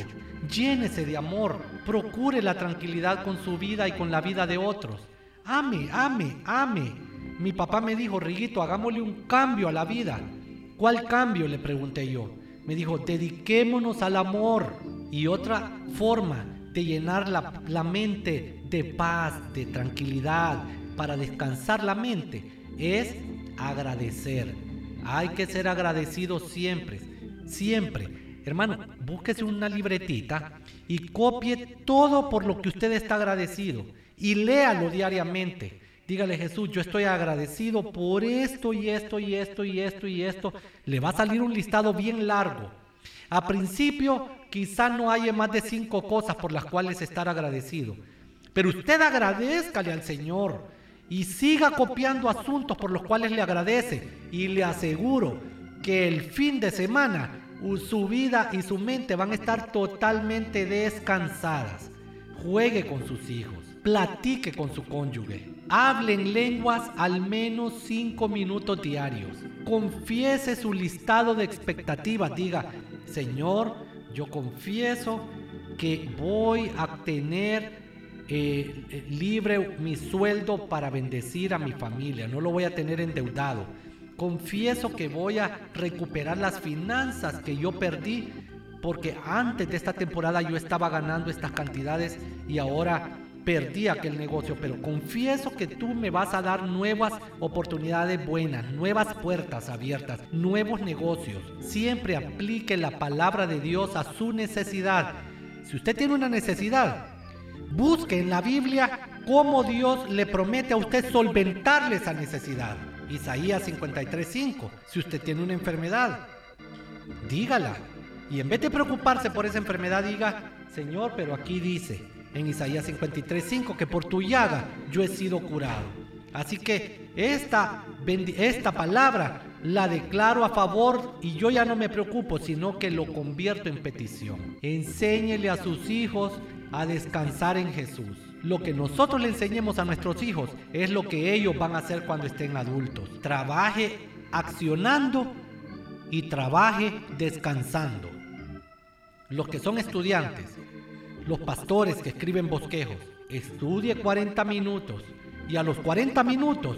llénese de amor, procure la tranquilidad con su vida y con la vida de otros. Ame, ame, ame. Mi papá me dijo, Riguito, hagámosle un cambio a la vida. ¿Cuál cambio? Le pregunté yo. Me dijo, dediquémonos al amor. Y otra forma de llenar la, la mente de paz, de tranquilidad, para descansar la mente, es agradecer. Hay que ser agradecido siempre, siempre. Hermano, búsquese una libretita y copie todo por lo que usted está agradecido y léalo diariamente. Dígale Jesús, yo estoy agradecido por esto y esto y esto y esto y esto. Le va a salir un listado bien largo. A principio quizá no haya más de cinco cosas por las cuales estar agradecido. Pero usted agradezcale al Señor y siga copiando asuntos por los cuales le agradece. Y le aseguro que el fin de semana su vida y su mente van a estar totalmente descansadas. Juegue con sus hijos, platique con su cónyuge, hable en lenguas al menos cinco minutos diarios, confiese su listado de expectativas, diga, Señor, yo confieso que voy a tener eh, eh, libre mi sueldo para bendecir a mi familia, no lo voy a tener endeudado. Confieso que voy a recuperar las finanzas que yo perdí porque antes de esta temporada yo estaba ganando estas cantidades y ahora perdí aquel negocio, pero confieso que tú me vas a dar nuevas oportunidades buenas, nuevas puertas abiertas, nuevos negocios. Siempre aplique la palabra de Dios a su necesidad. Si usted tiene una necesidad, busque en la Biblia cómo Dios le promete a usted solventarle esa necesidad. Isaías 53:5. Si usted tiene una enfermedad, dígala. Y en vez de preocuparse por esa enfermedad, diga, Señor, pero aquí dice en Isaías 53:5 que por tu llaga yo he sido curado. Así que esta, esta palabra la declaro a favor y yo ya no me preocupo, sino que lo convierto en petición. Enséñele a sus hijos a descansar en Jesús. Lo que nosotros le enseñemos a nuestros hijos es lo que ellos van a hacer cuando estén adultos. Trabaje accionando y trabaje descansando. Los que son estudiantes, los pastores que escriben bosquejos, estudie 40 minutos y a los 40 minutos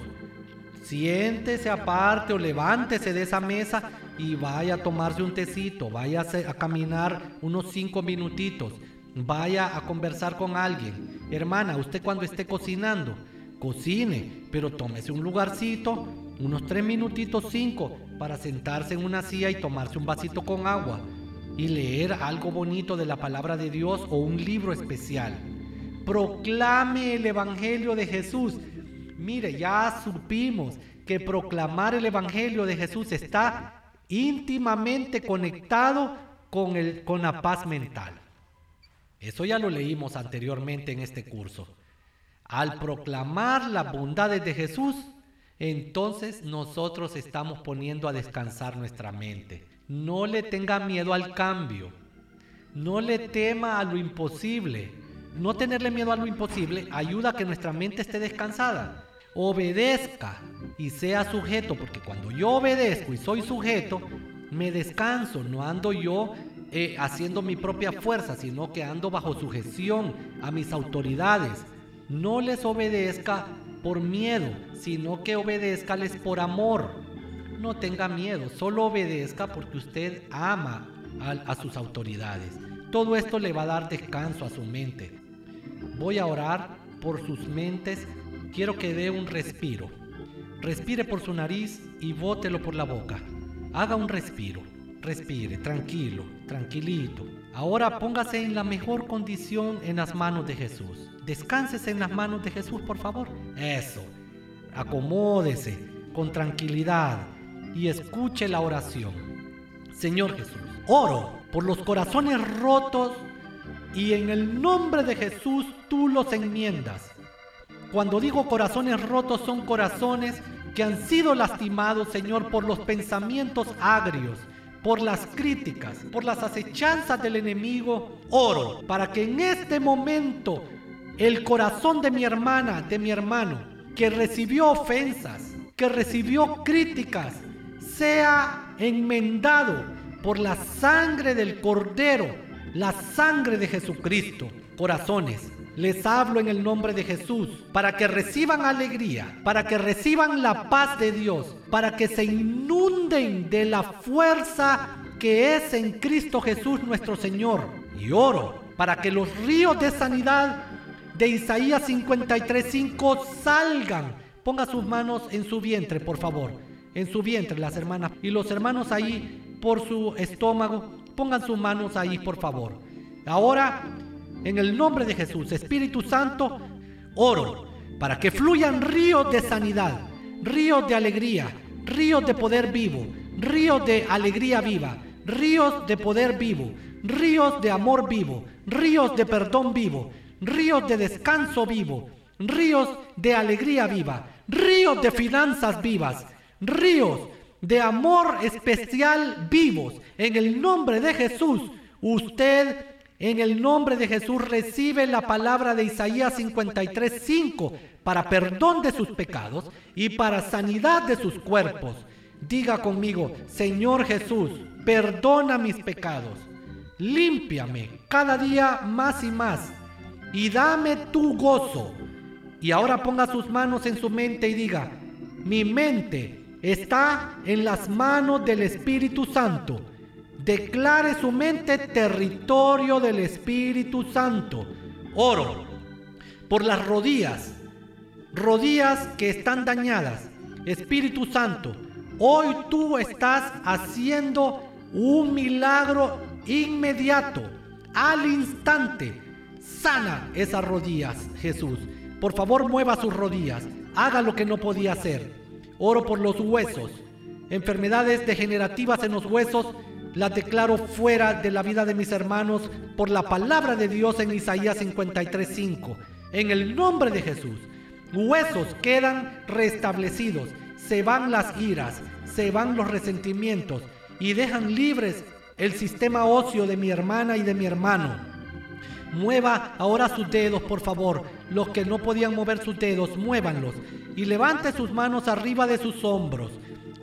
siéntese aparte o levántese de esa mesa y vaya a tomarse un tecito, vaya a caminar unos 5 minutitos Vaya a conversar con alguien. Hermana, usted cuando esté cocinando, cocine, pero tómese un lugarcito, unos tres minutitos, cinco, para sentarse en una silla y tomarse un vasito con agua y leer algo bonito de la palabra de Dios o un libro especial. Proclame el Evangelio de Jesús. Mire, ya supimos que proclamar el Evangelio de Jesús está íntimamente conectado con, el, con la paz mental. Eso ya lo leímos anteriormente en este curso. Al proclamar las bondades de Jesús, entonces nosotros estamos poniendo a descansar nuestra mente. No le tenga miedo al cambio. No le tema a lo imposible. No tenerle miedo a lo imposible ayuda a que nuestra mente esté descansada. Obedezca y sea sujeto, porque cuando yo obedezco y soy sujeto, me descanso, no ando yo eh, haciendo mi propia fuerza, sino que ando bajo sujeción a mis autoridades. No les obedezca por miedo, sino que obedezcales por amor. No tenga miedo, solo obedezca porque usted ama a, sus autoridades. Todo esto le va a dar descanso a su mente. Voy a orar por sus mentes. Quiero que dé un respiro. Respire por su nariz y bótelo por la boca. Haga un respiro. Respire, tranquilo, tranquilito. Ahora póngase en la mejor condición en las manos de Jesús. Descánsese en las manos de Jesús, por favor. Eso. Acomódese con tranquilidad y escuche la oración. Señor Jesús, oro por los corazones rotos y en el nombre de Jesús tú los enmiendas. Cuando digo corazones rotos son corazones que han sido lastimados, Señor, por los pensamientos agrios, por las críticas, por las acechanzas del enemigo. Oro para que en este momento el corazón de mi hermana, de mi hermano, que recibió ofensas, que recibió críticas, sea enmendado por la sangre del Cordero, la sangre de Jesucristo. Corazones, les hablo en el nombre de Jesús para que reciban alegría, para que reciban la paz de Dios, para que se inunden de la fuerza que es en Cristo Jesús nuestro Señor. Y oro para que los ríos de sanidad de Isaías 53:5 salgan. Ponga sus manos en su vientre, por favor. En su vientre, las hermanas. Y los hermanos ahí por su estómago. Pongan sus manos ahí, por favor. Ahora, en el nombre de Jesús, Espíritu Santo, oro para que fluyan ríos de sanidad, ríos de alegría, ríos de poder vivo, ríos de alegría viva, ríos de poder vivo, ríos de amor vivo, ríos de perdón vivo, ríos de descanso vivo, ríos de alegría viva, ríos de finanzas vivas, ríos de amor especial vivos. En el nombre de Jesús, usted en el nombre de Jesús recibe la palabra de Isaías 53:5 para perdón de sus pecados y para sanidad de sus cuerpos. Diga conmigo, Señor Jesús, perdona mis pecados, límpiame cada día más y más y dame tu gozo. Y ahora ponga sus manos en su mente y diga, mi mente está en las manos del Espíritu Santo. Declare su mente territorio del Espíritu Santo. Oro por las rodillas, rodillas que están dañadas. Espíritu Santo, hoy tú estás haciendo un milagro inmediato, al instante Sana esas rodillas, Jesús. Por favor, mueva sus rodillas. Haga lo que no podía hacer. Oro por los huesos. Enfermedades degenerativas en los huesos las declaro fuera de la vida de mis hermanos por la palabra de Dios en Isaías 53:5. En el nombre de Jesús, huesos quedan restablecidos. Se van las iras, se van los resentimientos y dejan libres el sistema óseo de mi hermana y de mi hermano. Mueva ahora sus dedos, por favor. Los que no podían mover sus dedos, muévanlos. Y levante sus manos arriba de sus hombros.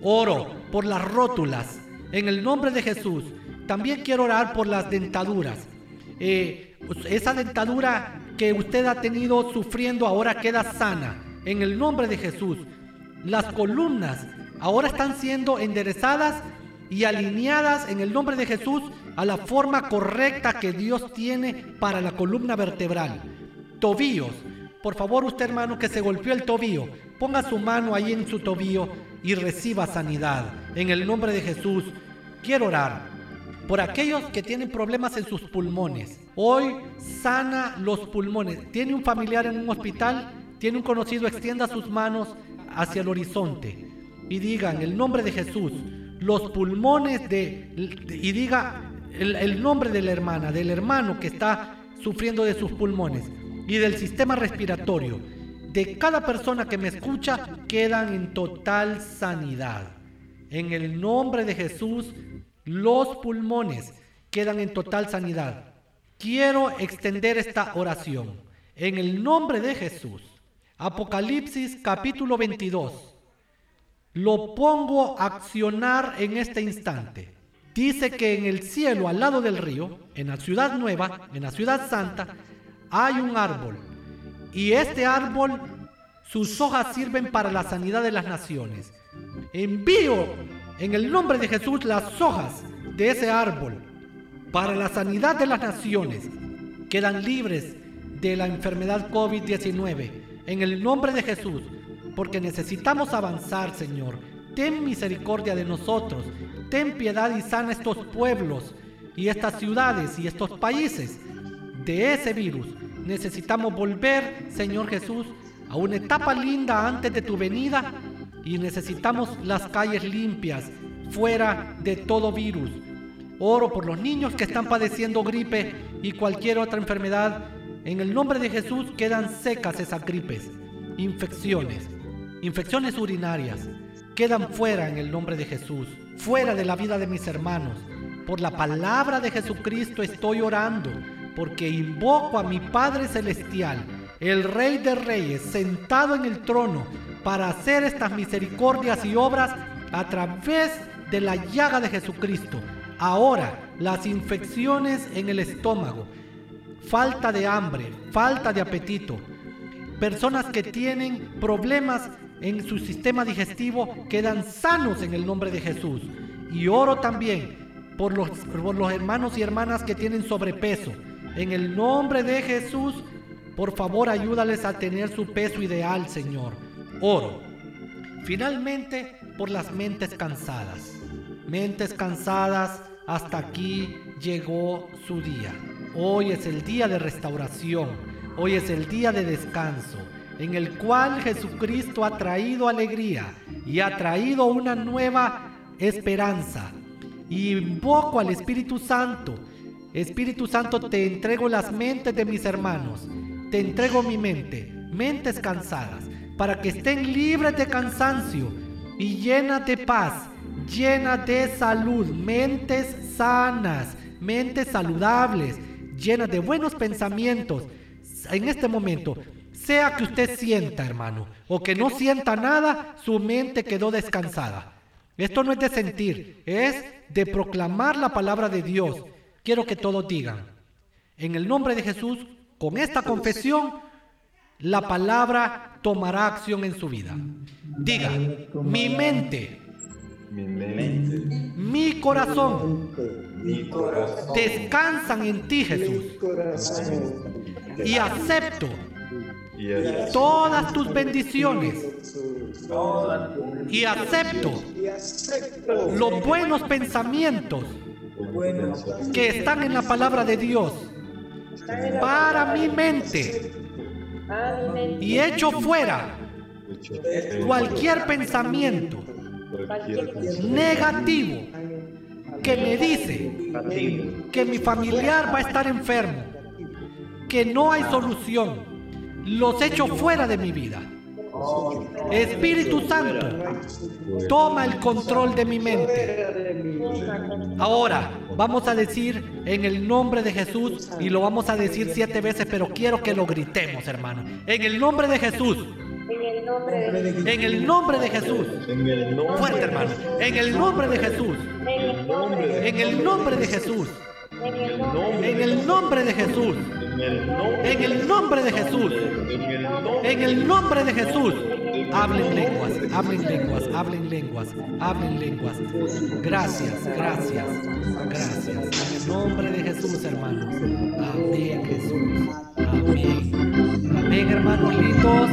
Oro por las rótulas. En el nombre de Jesús. También quiero orar por las dentaduras. Eh, esa dentadura que usted ha tenido sufriendo ahora queda sana. En el nombre de Jesús. Las columnas ahora están siendo enderezadas y alineadas en el nombre de Jesús a la forma correcta que Dios tiene para la columna vertebral. Tobillos. Por favor, usted hermano que se golpeó el tobillo, ponga su mano ahí en su tobillo y reciba sanidad. En el nombre de Jesús, quiero orar por aquellos que tienen problemas en sus pulmones. Hoy sana los pulmones. ¿Tiene un familiar en un hospital? tiene un conocido, extienda sus manos hacia el horizonte y diga en el nombre de Jesús, los pulmones de, y diga el, nombre de la hermana, del hermano que está sufriendo de sus pulmones y del sistema respiratorio, de cada persona que me escucha, quedan en total sanidad. En el nombre de Jesús, los pulmones quedan en total sanidad. Quiero extender esta oración. En el nombre de Jesús. Apocalipsis capítulo 22. Lo pongo a accionar en este instante. Dice que en el cielo, al lado del río, en la ciudad nueva, en la ciudad santa, hay un árbol. Y este árbol, sus hojas sirven para la sanidad de las naciones. Envío en el nombre de Jesús las hojas de ese árbol para la sanidad de las naciones. Quedan libres de la enfermedad COVID-19 en el nombre de Jesús, porque necesitamos avanzar, Señor. Ten misericordia de nosotros, ten piedad y sana estos pueblos y estas ciudades y estos países de ese virus. Necesitamos volver, Señor Jesús, a una etapa linda antes de tu venida y necesitamos las calles limpias, fuera de todo virus. Oro por los niños que están padeciendo gripe y cualquier otra enfermedad. En el nombre de Jesús quedan secas esas gripes, infecciones, infecciones urinarias. Quedan fuera en el nombre de Jesús, fuera de la vida de mis hermanos. Por la palabra de Jesucristo estoy orando, porque invoco a mi Padre Celestial, el Rey de Reyes, sentado en el trono, para hacer estas misericordias y obras a través de la llaga de Jesucristo. Ahora, las infecciones en el estómago, falta de hambre, falta de apetito, personas que tienen problemas en su sistema digestivo quedan sanos en el nombre de Jesús. Y oro también por los, por los hermanos y hermanas que tienen sobrepeso. En el nombre de Jesús, por favor ayúdales a tener su peso ideal, Señor oro. Finalmente, por las mentes cansadas. Mentes cansadas, hasta aquí llegó su día. Hoy es el día de restauración. Hoy es el día de descanso, en el cual Jesucristo ha traído alegría y ha traído una nueva esperanza. Invoco al Espíritu Santo. Espíritu Santo, te entrego las mentes de mis hermanos. Te entrego mi mente, mentes cansadas para que estén libres de cansancio y llenas de paz, llenas de salud, mentes sanas, mentes saludables, llenas de buenos pensamientos. En este momento, sea que usted sienta, hermano, o que no sienta nada, su mente quedó descansada. Esto no es de sentir, es de proclamar la palabra de Dios. Quiero que todos digan, en el nombre de Jesús, con esta confesión, la palabra tomará acción en su vida. Diga, mi mente, mi, corazón, descansan en ti, Jesús. Y acepto todas tus bendiciones. Y acepto los buenos pensamientos que están en la palabra de Dios. Para mi mente. Y echo fuera cualquier pensamiento negativo que me dice que mi familiar va a estar enfermo, que no hay solución, los echo fuera de mi vida. Espíritu Santo, toma el control de mi mente. Ahora vamos a decir en el nombre de Jesús y lo vamos a decir siete veces, pero quiero que lo gritemos, hermano. En el nombre de Jesús. En el nombre de Jesús. Fuerte, hermano. En el nombre de Jesús. En el nombre de Jesús. En el nombre de Jesús. En el nombre de Jesús. En el nombre de Jesús. Hablen lenguas, hablen lenguas, hablen lenguas, hablen lenguas. Gracias, gracias, gracias. En el nombre de Jesús, hermanos. Amén, Jesús. Amén. Amén, hermanos lindos.